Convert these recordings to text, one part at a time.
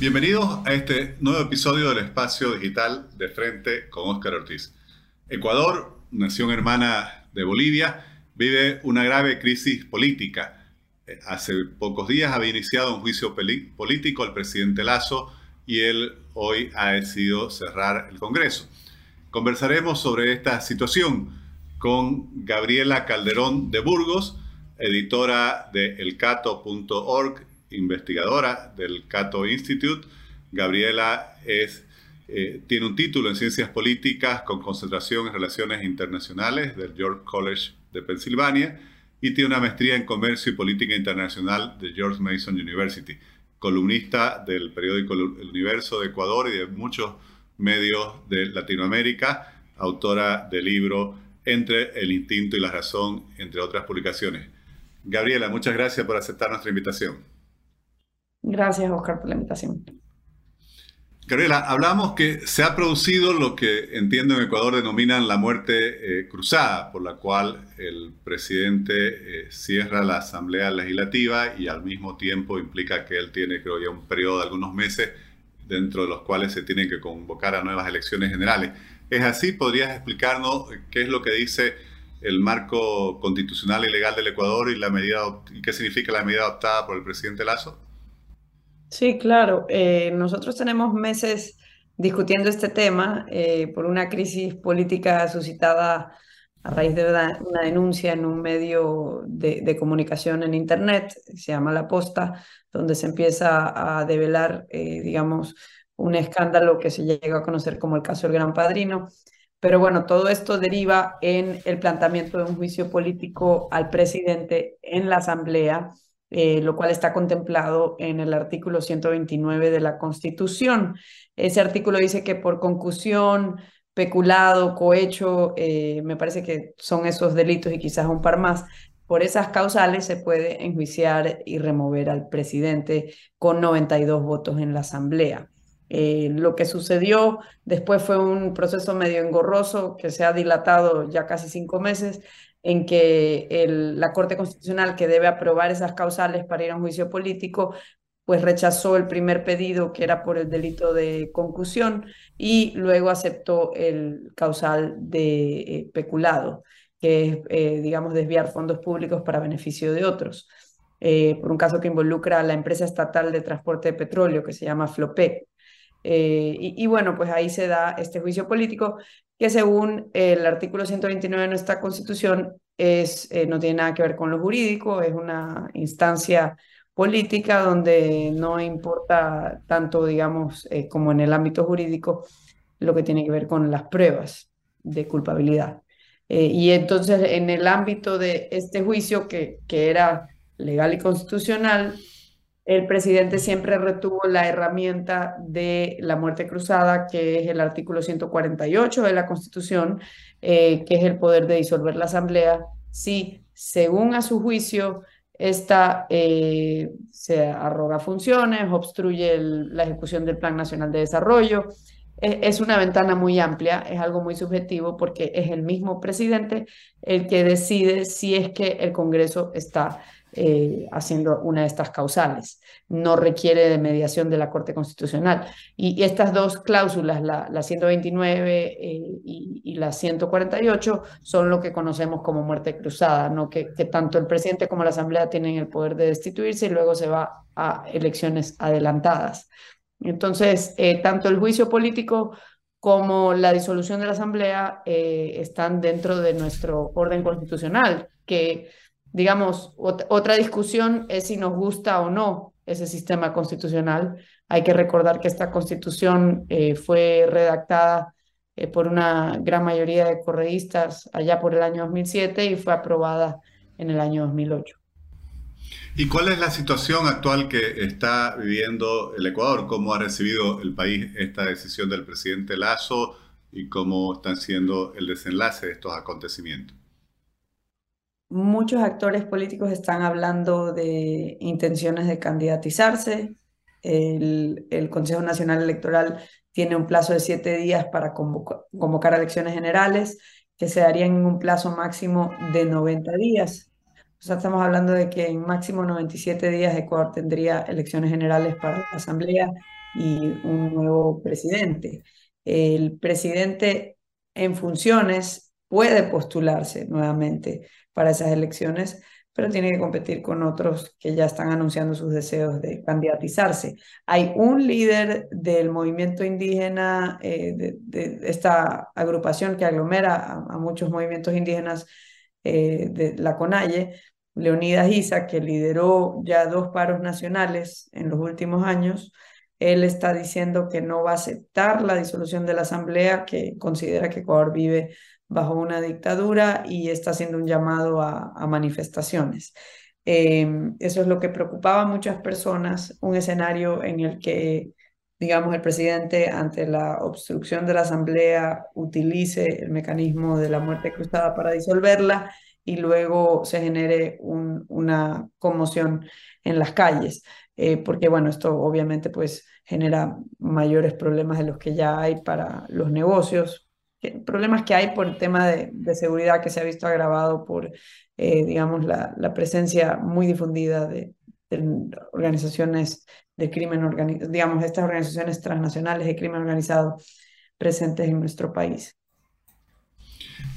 Bienvenidos a este nuevo episodio del espacio digital de Frente con Óscar Ortiz. Ecuador, nación hermana de Bolivia, vive una grave crisis política. Eh, hace pocos días había iniciado un juicio político al presidente Lazo y él hoy ha decidido cerrar el Congreso. Conversaremos sobre esta situación con Gabriela Calderón de Burgos, editora de elcato.org investigadora del Cato Institute. Gabriela es, eh, tiene un título en Ciencias Políticas con concentración en Relaciones Internacionales del York College de Pensilvania y tiene una maestría en Comercio y Política Internacional de George Mason University. Columnista del periódico El Universo de Ecuador y de muchos medios de Latinoamérica, autora del libro Entre el Instinto y la Razón, entre otras publicaciones. Gabriela, muchas gracias por aceptar nuestra invitación. Gracias, Oscar, por la invitación. Gabriela, hablamos que se ha producido lo que entiendo en Ecuador denominan la muerte eh, cruzada, por la cual el presidente eh, cierra la Asamblea Legislativa y al mismo tiempo implica que él tiene, creo ya, un periodo de algunos meses dentro de los cuales se tienen que convocar a nuevas elecciones generales. ¿Es así? ¿Podrías explicarnos qué es lo que dice el marco constitucional y legal del Ecuador y, la medida, y qué significa la medida adoptada por el presidente Lazo? Sí, claro. Eh, nosotros tenemos meses discutiendo este tema eh, por una crisis política suscitada a raíz de una, denuncia en un medio de, comunicación en Internet, se llama La Posta, donde se empieza a develar, eh, digamos, un escándalo que se llega a conocer como el caso del Gran Padrino. Pero bueno, todo esto deriva en el planteamiento de un juicio político al presidente en la Asamblea eh, lo cual está contemplado en el artículo 129 de la Constitución. Ese artículo dice que por concusión, peculado, cohecho, eh, me parece que son esos delitos y quizás un par más. Por esas causales se puede enjuiciar y remover al presidente con 92 votos en la Asamblea. Eh, lo que sucedió después fue un proceso medio engorroso que se ha dilatado ya casi cinco meses, en que la Corte Constitucional, que debe aprobar esas causales para ir a un juicio político, pues rechazó el primer pedido, que era por el delito de concusión, y luego aceptó el causal de eh, peculado, que es, eh, digamos, desviar fondos públicos para beneficio de otros, eh, por un caso que involucra a la empresa estatal de transporte de petróleo, que se llama FLOPEC. y, bueno, pues ahí se da este juicio político que según el artículo 129 de nuestra Constitución es, eh, no tiene nada que ver con lo jurídico, es una instancia política donde no importa tanto, digamos, eh, como en el ámbito jurídico, lo que tiene que ver con las pruebas de culpabilidad. Eh, y entonces, en el ámbito de este juicio, que, que era legal y constitucional, el presidente siempre retuvo la herramienta de la muerte cruzada, que es el artículo 148 de la Constitución, eh, que es el poder de disolver la Asamblea si, según a su juicio, esta eh, se arroga funciones, obstruye la ejecución del Plan Nacional de Desarrollo. E, es una ventana muy amplia, es algo muy subjetivo porque es el mismo presidente el que decide si es que el Congreso está eh, haciendo una de estas causales. No requiere de mediación de la Corte Constitucional. Y, estas dos cláusulas, la, la 129 eh, y, la 148, son lo que conocemos como muerte cruzada, ¿no? que, tanto el presidente como la Asamblea tienen el poder de destituirse y luego se va a elecciones adelantadas. Entonces, eh, tanto el juicio político como la disolución de la Asamblea están dentro de nuestro orden constitucional, que digamos, otra discusión es si nos gusta o no ese sistema constitucional. Hay que recordar que esta constitución eh, fue redactada eh, por una gran mayoría de correístas allá por el año 2007 y fue aprobada en el año 2008. ¿Y cuál es la situación actual que está viviendo el Ecuador? ¿Cómo ha recibido el país esta decisión del presidente Lazo y cómo están siendo el desenlace de estos acontecimientos? Muchos actores políticos están hablando de intenciones de candidatizarse. El, Consejo Nacional Electoral tiene un plazo de siete días para convocar elecciones generales, que se darían en un plazo máximo de 90 días. O sea, estamos hablando de que en máximo 97 días Ecuador tendría elecciones generales para la Asamblea y un nuevo presidente. El presidente en funciones puede postularse nuevamente para esas elecciones, pero tiene que competir con otros que ya están anunciando sus deseos de candidatizarse. Hay un líder del movimiento indígena, eh, de, esta agrupación que aglomera a, muchos movimientos indígenas eh, de la CONAIE, Leonidas Isa, que lideró ya dos paros nacionales en los últimos años, él está diciendo que no va a aceptar la disolución de la Asamblea, que considera que Ecuador vive bajo una dictadura y está haciendo un llamado a, manifestaciones. Em, eso es lo que preocupaba a muchas personas, un escenario en el que, digamos, el presidente ante la obstrucción de la Asamblea utilice el mecanismo de la muerte cruzada para disolverla y luego se genere una conmoción en las calles. Eh, porque bueno, esto obviamente pues genera mayores problemas de los que ya hay para los negocios, problemas que hay por el tema de, seguridad que se ha visto agravado por, eh, digamos, la, la, presencia muy difundida de, organizaciones de crimen organizado, digamos, estas organizaciones transnacionales de crimen organizado presentes en nuestro país.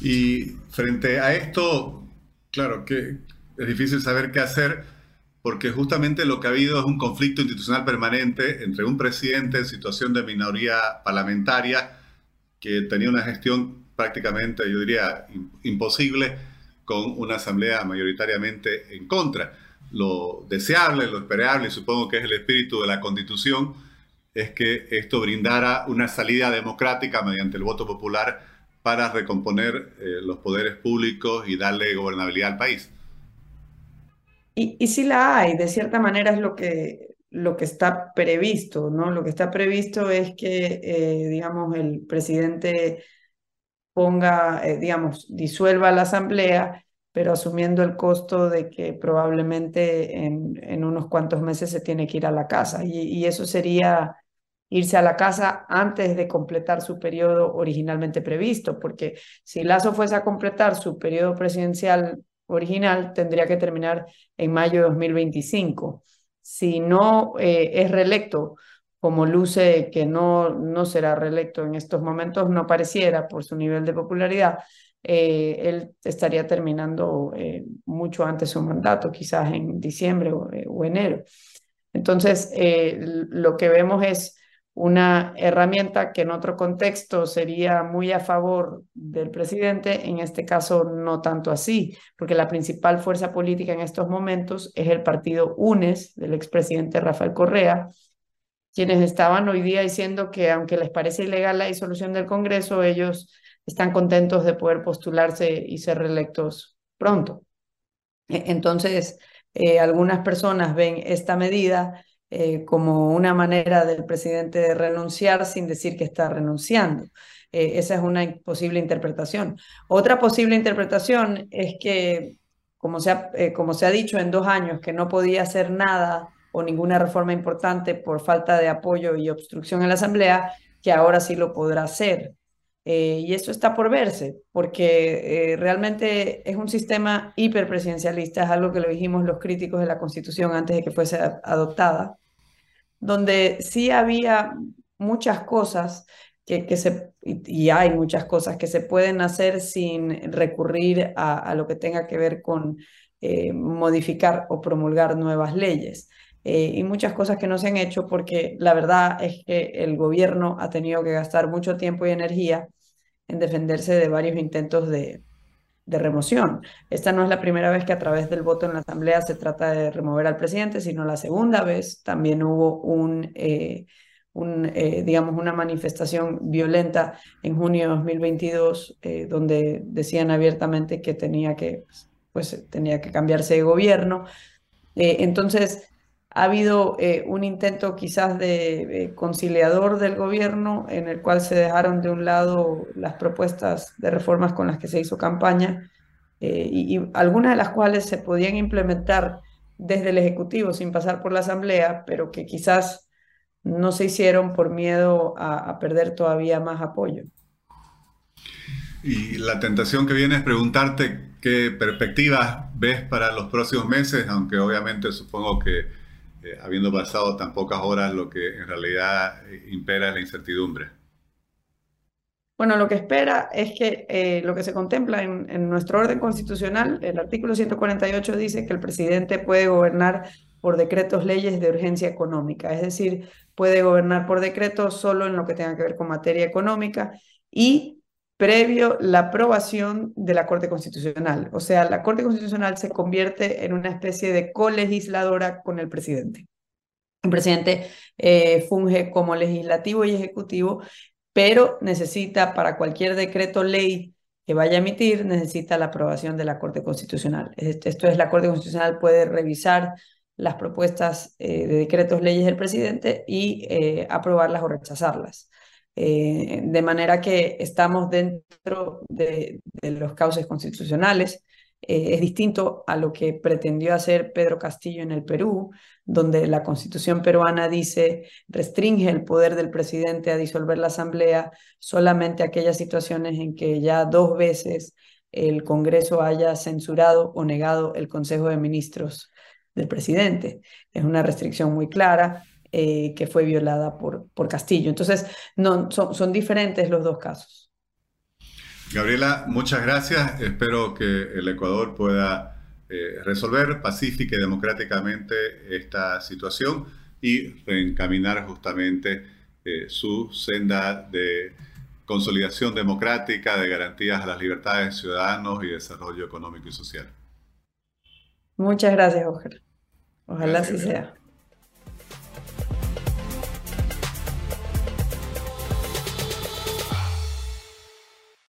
Y frente a esto, claro que es difícil saber qué hacer, porque justamente lo que ha habido es un conflicto institucional permanente entre un presidente en situación de minoría parlamentaria que tenía una gestión prácticamente, yo diría, imposible con una asamblea mayoritariamente en contra. Lo deseable, lo esperable, y supongo que es el espíritu de la constitución, es que esto brindara una salida democrática mediante el voto popular para recomponer eh, los poderes públicos y darle gobernabilidad al país. Y, y sí la hay, de cierta manera es lo que, lo que está previsto, ¿no? Lo que está previsto es que, eh, digamos, el presidente ponga, eh, digamos, disuelva la asamblea, pero asumiendo el costo de que probablemente en, unos cuantos meses se tiene que ir a la casa. Y, y, eso sería irse a la casa antes de completar su periodo originalmente previsto, porque si Lazo fuese a completar su periodo presidencial original tendría que terminar en mayo de 2025. Si no eh, es reelecto, como luce que no, no será reelecto en estos momentos, no pareciera por su nivel de popularidad, eh, él estaría terminando eh, mucho antes su mandato, quizás en diciembre o enero. Entonces, lo que vemos es una herramienta que en otro contexto sería muy a favor del presidente, en este caso no tanto así, porque la principal fuerza política en estos momentos es el partido UNES del expresidente Rafael Correa, quienes estaban hoy día diciendo que aunque les parece ilegal la disolución del Congreso, ellos están contentos de poder postularse y ser reelectos pronto. E-, entonces, eh, algunas personas ven esta medida eh, como una manera del presidente de renunciar sin decir que está renunciando. Eh, esa es una posible interpretación. Otra posible interpretación es que, como se, eh, como se ha dicho en dos años, que no podía hacer nada o ninguna reforma importante por falta de apoyo y obstrucción en la Asamblea, que ahora sí lo podrá hacer. Y eso está por verse, porque realmente es un sistema hiperpresidencialista, es algo que lo dijimos los críticos de la Constitución antes de que fuese adoptada, donde sí había muchas cosas que, que se, y, hay muchas cosas que se pueden hacer sin recurrir a, lo que tenga que ver con eh, modificar o promulgar nuevas leyes. Eh, y muchas cosas que no se han hecho porque la verdad es que el gobierno ha tenido que gastar mucho tiempo y energía en defenderse de varios intentos de, de remoción. Esta no es la primera vez que a través del voto en la Asamblea se trata de remover al presidente, sino la segunda vez también hubo un, eh, un eh, digamos, una manifestación violenta en junio de 2022, eh, donde decían abiertamente que tenía que, pues, tenía que cambiarse de gobierno. entonces, ha habido eh, un intento quizás de conciliador del gobierno en el cual se dejaron de un lado las propuestas de reformas con las que se hizo campaña eh, y, algunas de las cuales se podían implementar desde el Ejecutivo sin pasar por la Asamblea, pero que quizás no se hicieron por miedo a perder todavía más apoyo. Y la tentación que viene es preguntarte qué perspectivas ves para los próximos meses, aunque obviamente supongo que eh, habiendo pasado tan pocas horas, lo que en realidad eh, impera es la incertidumbre? Bueno, lo que espera es que eh, lo que se contempla en, en, nuestro orden constitucional, el artículo 148 dice que el presidente puede gobernar por decretos leyes de urgencia económica, es decir, puede gobernar por decreto solo en lo que tenga que ver con materia económica y previo la aprobación de la Corte Constitucional. O sea, la Corte Constitucional se convierte en una especie de colegisladora con el presidente. El presidente eh, funge como legislativo y ejecutivo pero necesita para cualquier decreto ley que vaya a emitir, necesita la aprobación de la Corte Constitucional. Esto es, la Corte Constitucional puede revisar las propuestas eh, de decretos leyes del presidente y eh, aprobarlas o rechazarlas. Eh, de manera que estamos dentro de, los cauces constitucionales. es distinto a lo que pretendió hacer Pedro Castillo en el Perú, donde la constitución peruana dice restringe el poder del presidente a disolver la asamblea solamente aquellas situaciones en que ya dos veces el Congreso haya censurado o negado el Consejo de Ministros del presidente. Es una restricción muy clara eh, que fue violada por, por Castillo. Entonces, no, son, son diferentes los dos casos. Gabriela, muchas gracias. Espero que el Ecuador pueda eh, resolver pacífica y democráticamente esta situación y reencaminar justamente eh, su senda de consolidación democrática, de garantías a las libertades de ciudadanos y desarrollo económico y social. Muchas gracias. Ojalá así sea.